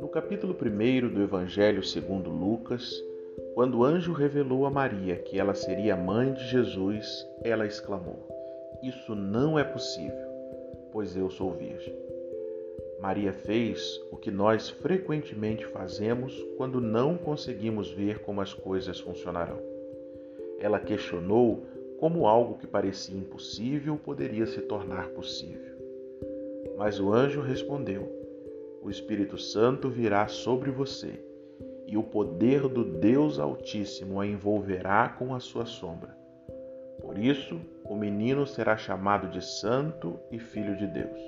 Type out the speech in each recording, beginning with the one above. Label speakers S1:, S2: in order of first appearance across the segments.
S1: No capítulo 1 do Evangelho segundo Lucas, quando o anjo revelou a Maria que ela seria mãe de Jesus, ela exclamou: Isso não é possível, pois eu sou virgem. Maria fez o que nós frequentemente fazemos quando não conseguimos ver como as coisas funcionarão. Ela questionou como algo que parecia impossível poderia se tornar possível. Mas o anjo respondeu: O Espírito Santo virá sobre você, e o poder do Deus Altíssimo a envolverá com a sua sombra. Por isso, o menino será chamado de Santo e Filho de Deus.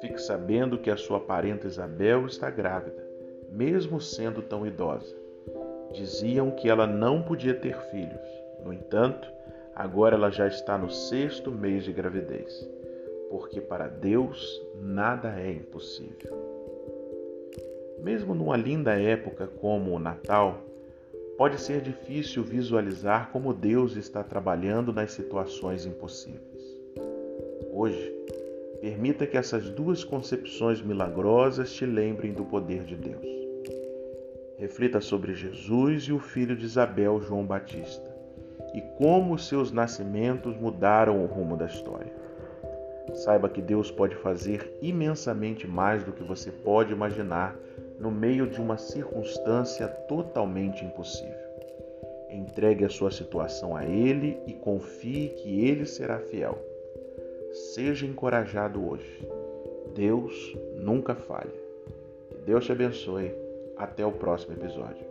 S1: Fique sabendo que a sua parenta Isabel está grávida, mesmo sendo tão idosa. Diziam que ela não podia ter filhos. No entanto, agora ela já está no sexto mês de gravidez, porque para Deus nada é impossível. Mesmo numa linda época como o Natal, pode ser difícil visualizar como Deus está trabalhando nas situações impossíveis. Hoje, Permita que essas duas concepções milagrosas te lembrem do poder de Deus. Reflita sobre Jesus e o filho de Isabel, João Batista, e como seus nascimentos mudaram o rumo da história. Saiba que Deus pode fazer imensamente mais do que você pode imaginar no meio de uma circunstância totalmente impossível. Entregue a sua situação a Ele e confie que Ele será fiel. Seja encorajado hoje. Deus nunca falha. Que Deus te abençoe. Até o próximo episódio.